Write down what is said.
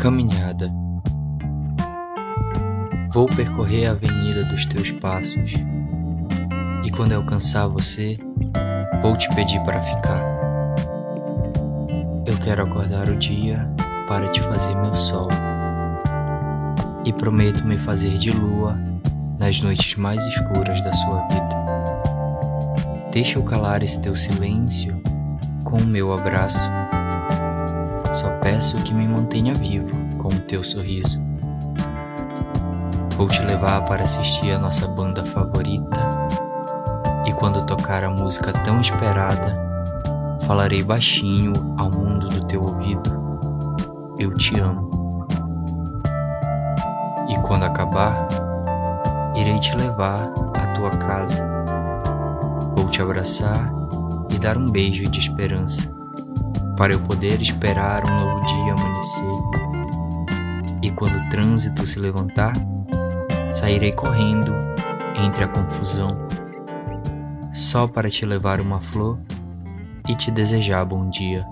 Caminhada. Vou percorrer a avenida dos teus passos, e quando alcançar você, vou te pedir para ficar. Eu quero acordar o dia para te fazer meu sol, e prometo me fazer de lua nas noites mais escuras da sua vida. Deixa eu calar esse teu silêncio com o meu abraço. Só peço que me mantenha vivo com o teu sorriso. Vou te levar para assistir a nossa banda favorita. E quando tocar a música tão esperada, falarei baixinho ao mundo do teu ouvido. Eu te amo. E quando acabar, irei te levar à tua casa. Vou te abraçar e dar um beijo de esperança, para eu poder esperar um novo dia amanhecer. E quando o trânsito se levantar, sairei correndo entre a confusão, só para te levar uma flor e te desejar bom dia.